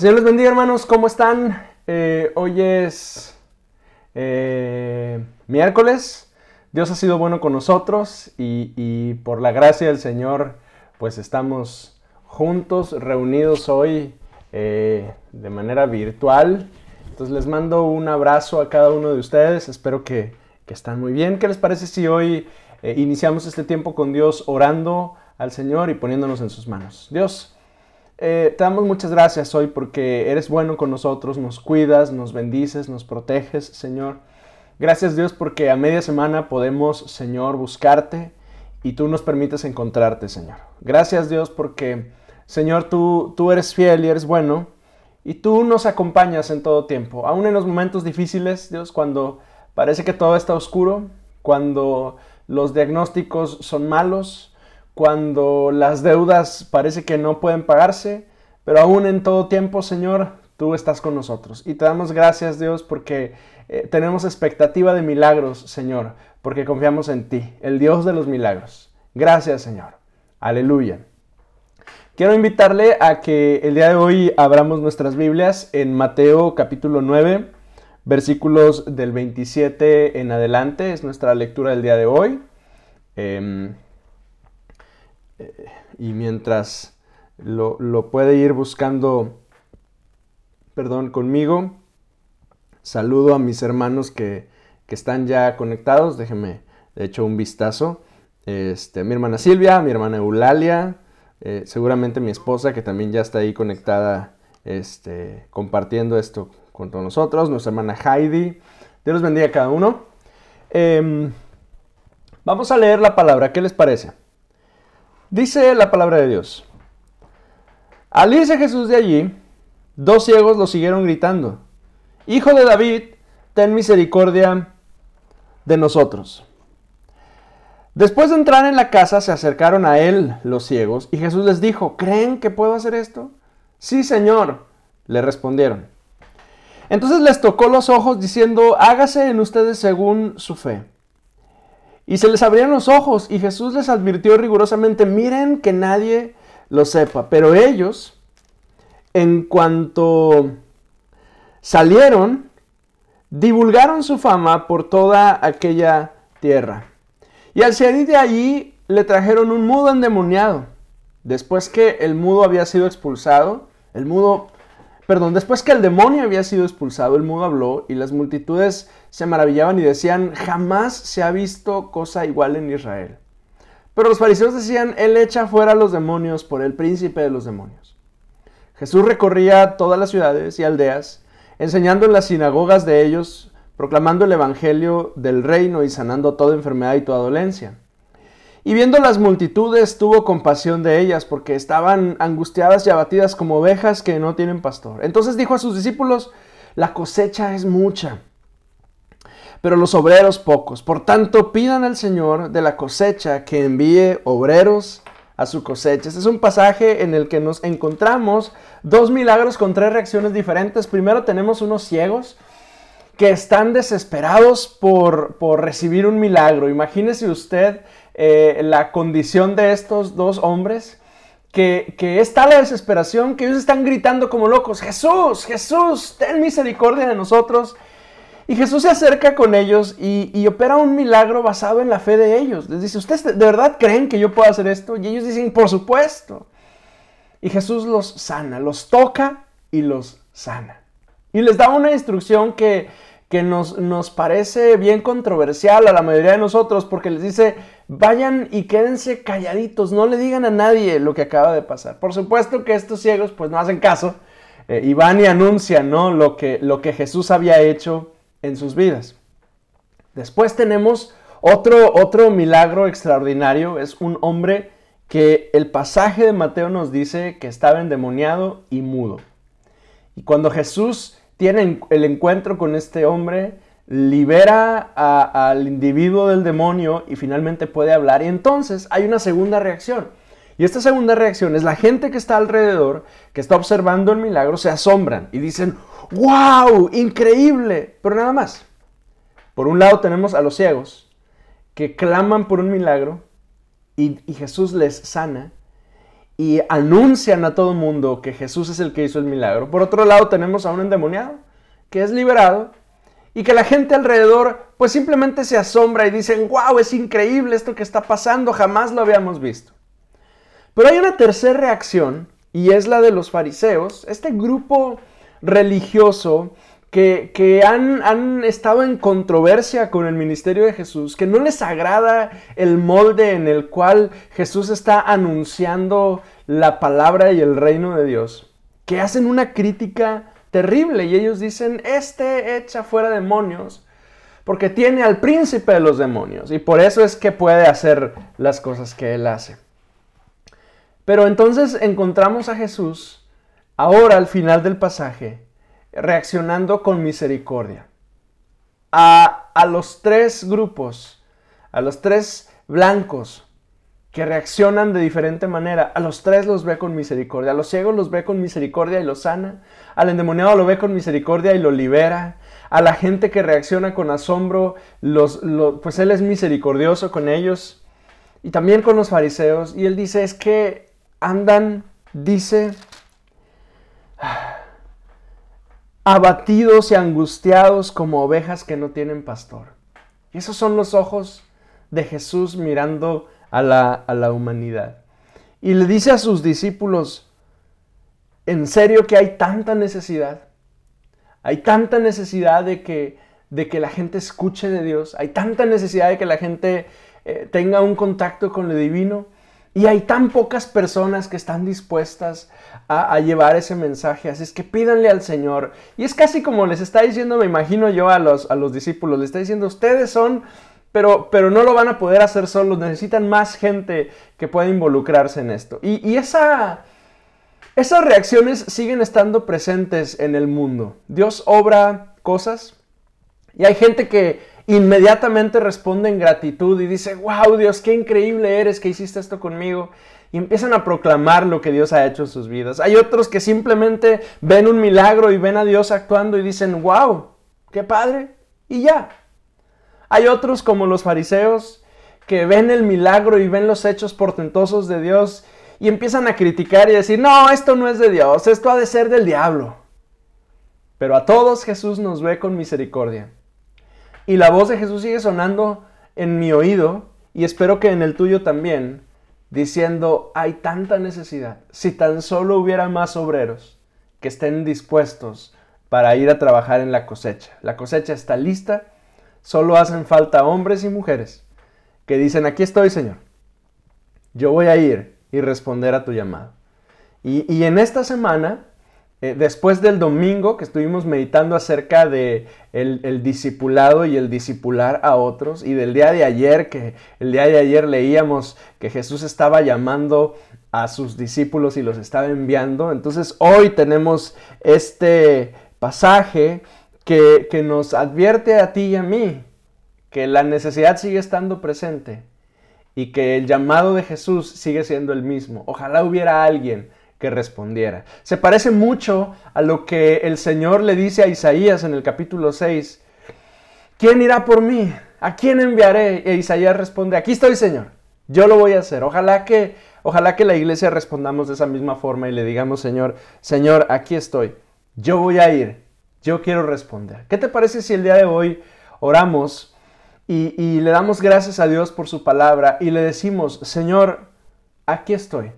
Señor les bendiga, hermanos. ¿Cómo están? Eh, hoy es eh, miércoles. Dios ha sido bueno con nosotros y, y, por la gracia del Señor, pues estamos juntos, reunidos hoy eh, de manera virtual. Entonces les mando un abrazo a cada uno de ustedes. Espero que, que están muy bien. ¿Qué les parece si hoy iniciamos este tiempo con Dios orando al Señor y poniéndonos en sus manos? Dios. Eh, te damos muchas gracias hoy porque eres bueno con nosotros, nos cuidas, nos bendices, nos proteges, Señor. Gracias Dios porque a media semana podemos, Señor, buscarte y tú nos permites encontrarte, Señor. Gracias Dios porque, Señor, tú, tú eres fiel y eres bueno y tú nos acompañas en todo tiempo, aún en los momentos difíciles, Dios, cuando parece que todo está oscuro, cuando los diagnósticos son malos, cuando las deudas parece que no pueden pagarse, pero aún en todo tiempo, Señor, tú estás con nosotros. Y te damos gracias, Dios, porque eh, tenemos expectativa de milagros, Señor, porque confiamos en ti, el Dios de los milagros. Gracias, Señor. Aleluya. Quiero invitarle a que el día de hoy abramos nuestras Biblias en Mateo capítulo 9, versículos del 27 en adelante. Es nuestra lectura del día de hoy. Y mientras lo, puede ir buscando, perdón, conmigo, saludo a mis hermanos que, están ya conectados, déjenme de hecho un vistazo. Este, mi hermana Silvia, mi hermana Eulalia, eh, seguramente mi esposa que también ya está ahí conectada este, compartiendo esto con todos nosotros, nuestra hermana Heidi. Dios bendiga a cada uno. Em, vamos a leer la palabra, ¿qué les parece? Dice la palabra de Dios. Al irse Jesús de allí, dos ciegos lo siguieron gritando, Hijo de David, ten misericordia de nosotros. Después de entrar en la casa, se acercaron a él los ciegos y Jesús les dijo, ¿creen que puedo hacer esto? Sí, Señor, le respondieron. Entonces les tocó los ojos diciendo, hágase en ustedes según su fe. Y se les abrieron los ojos y Jesús les advirtió rigurosamente, miren que nadie lo sepa. Pero ellos, en cuanto salieron, divulgaron su fama por toda aquella tierra. Y al salir de allí le trajeron un mudo endemoniado. Después que el mudo había sido expulsado, el mudo Perdón, después que el demonio había sido expulsado, el mudo habló y las multitudes se maravillaban y decían, jamás se ha visto cosa igual en Israel. Pero los fariseos decían, Él echa fuera a los demonios por el príncipe de los demonios. Jesús recorría todas las ciudades y aldeas, enseñando en las sinagogas de ellos, proclamando el Evangelio del reino y sanando toda enfermedad y toda dolencia. Y viendo las multitudes, tuvo compasión de ellas, porque estaban angustiadas y abatidas como ovejas que no tienen pastor. Entonces dijo a sus discípulos, la cosecha es mucha, pero los obreros pocos. Por tanto, pidan al Señor de la cosecha que envíe obreros a su cosecha. Este es un pasaje en el que nos encontramos dos milagros con tres reacciones diferentes. Primero tenemos unos ciegos que están desesperados por, por recibir un milagro. Imagínese usted eh, la condición de estos dos hombres, que, que es tal la desesperación que ellos están gritando como locos, Jesús, Jesús, ten misericordia de nosotros. Y Jesús se acerca con ellos y, opera un milagro basado en la fe de ellos. Les dice, ¿ustedes de verdad creen que yo puedo hacer esto? Y ellos dicen, por supuesto. Y Jesús los sana, los toca y los sana. Y les da una instrucción que, que nos, nos parece bien controversial a la mayoría de nosotros porque les dice, vayan y quédense calladitos, no le digan a nadie lo que acaba de pasar. Por supuesto que estos ciegos pues no hacen caso eh, y van y anuncian ¿no? lo, que, lo que Jesús había hecho en sus vidas. Después tenemos otro, otro milagro extraordinario, es un hombre que el pasaje de Mateo nos dice que estaba endemoniado y mudo. Y cuando Jesús tiene el encuentro con este hombre, libera al individuo del demonio y finalmente puede hablar. Y entonces hay una segunda reacción. Y esta segunda reacción es la gente que está alrededor, que está observando el milagro, se asombran y dicen, wow, increíble, pero nada más. Por un lado tenemos a los ciegos que claman por un milagro y, Jesús les sana. y anuncian a todo el mundo que Jesús es el que hizo el milagro. Por otro lado tenemos a un endemoniado que es liberado y que la gente alrededor pues simplemente se asombra y dicen, wow, es increíble esto que está pasando, jamás lo habíamos visto. Pero hay una tercera reacción y es la de los fariseos, este grupo religioso que, han, han, estado en controversia con el ministerio de Jesús, que no les agrada el molde en el cual Jesús está anunciando la palabra y el reino de Dios, que hacen una crítica terrible y ellos dicen, este echa fuera demonios porque tiene al príncipe de los demonios y por eso es que puede hacer las cosas que él hace. Pero entonces encontramos a Jesús ahora al final del pasaje reaccionando con misericordia. A, a los tres grupos, a los tres blancos que reaccionan de diferente manera, a los tres los ve con misericordia. A los ciegos los ve con misericordia y los sana. Al endemoniado lo ve con misericordia y lo libera. A la gente que reacciona con asombro, los, pues él es misericordioso con ellos. Y también con los fariseos. Y él dice, es que andan, dice, abatidos y angustiados como ovejas que no tienen pastor. Y esos son los ojos de Jesús mirando a la, a la humanidad. Y le dice a sus discípulos, ¿en serio que hay tanta necesidad? Hay tanta necesidad de que, de que la gente escuche de Dios. Hay tanta necesidad de que la gente eh, tenga un contacto con lo divino. Y hay tan pocas personas que están dispuestas a, llevar ese mensaje. Así es que pídanle al Señor. Y es casi como les está diciendo, me imagino yo a los, a los discípulos, les está diciendo, ustedes son, pero, pero no lo van a poder hacer solos. Necesitan más gente que pueda involucrarse en esto. Y, y esa, esas reacciones siguen estando presentes en el mundo. Dios obra cosas y hay gente que inmediatamente responde en gratitud y dice, wow Dios, qué increíble eres que hiciste esto conmigo. Y empiezan a proclamar lo que Dios ha hecho en sus vidas. Hay otros que simplemente ven un milagro y ven a Dios actuando y dicen, wow, qué padre. Y ya. Hay otros como los fariseos que ven el milagro y ven los hechos portentosos de Dios y empiezan a criticar y decir, no, esto no es de Dios, esto ha de ser del diablo. Pero a todos Jesús nos ve con misericordia y la voz de Jesús sigue sonando en mi oído y espero que en el tuyo también, diciendo, hay tanta necesidad. Si tan solo hubiera más obreros que estén dispuestos para ir a trabajar en la cosecha. La cosecha está lista, solo hacen falta hombres y mujeres que dicen, aquí estoy Señor, yo voy a ir y responder a tu llamado. Y, y en esta semana eh, después del domingo que estuvimos meditando acerca de el, discipulado y el discipular a otros y del día de ayer que el día de ayer leíamos que Jesús estaba llamando a sus discípulos y los estaba enviando entonces hoy tenemos este pasaje que, que nos advierte a ti y a mí que la necesidad sigue estando presente y que el llamado de Jesús sigue siendo el mismo. Ojalá hubiera alguien que respondiera. Se parece mucho a lo que el Señor le dice a Isaías en el capítulo 6. ¿Quién irá por mí? ¿A quién enviaré? E Isaías responde, aquí estoy Señor, yo lo voy a hacer. Ojalá que, ojalá que la iglesia respondamos de esa misma forma y le digamos, Señor, Señor, aquí estoy, yo voy a ir, yo quiero responder. ¿Qué te parece si el día de hoy oramos y, y le damos gracias a Dios por su palabra y le decimos, Señor, aquí estoy?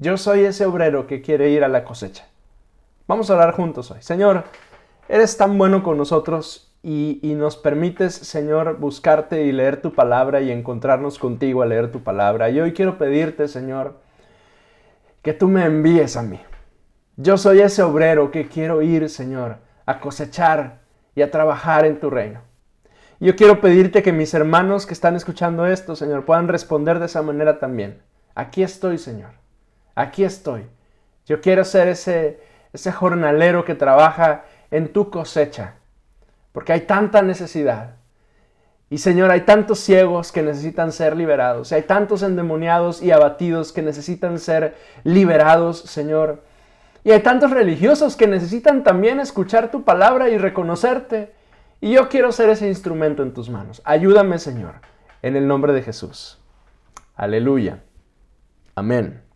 Yo soy ese obrero que quiere ir a la cosecha. Vamos a orar juntos hoy. Señor, eres tan bueno con nosotros y, nos permites, Señor, buscarte y leer tu palabra y encontrarnos contigo a leer tu palabra. Y hoy quiero pedirte, Señor, que tú me envíes a mí. Yo soy ese obrero que quiero ir, Señor, a cosechar y a trabajar en tu reino. Yo quiero pedirte que mis hermanos que están escuchando esto, Señor, puedan responder de esa manera también. Aquí estoy, Señor aquí estoy. Yo quiero ser ese, ese jornalero que trabaja en tu cosecha, porque hay tanta necesidad. Y Señor, hay tantos ciegos que necesitan ser liberados, hay tantos endemoniados y abatidos que necesitan ser liberados, Señor. Y hay tantos religiosos que necesitan también escuchar tu palabra y reconocerte. Y yo quiero ser ese instrumento en tus manos. Ayúdame, Señor, en el nombre de Jesús. Aleluya. Amén.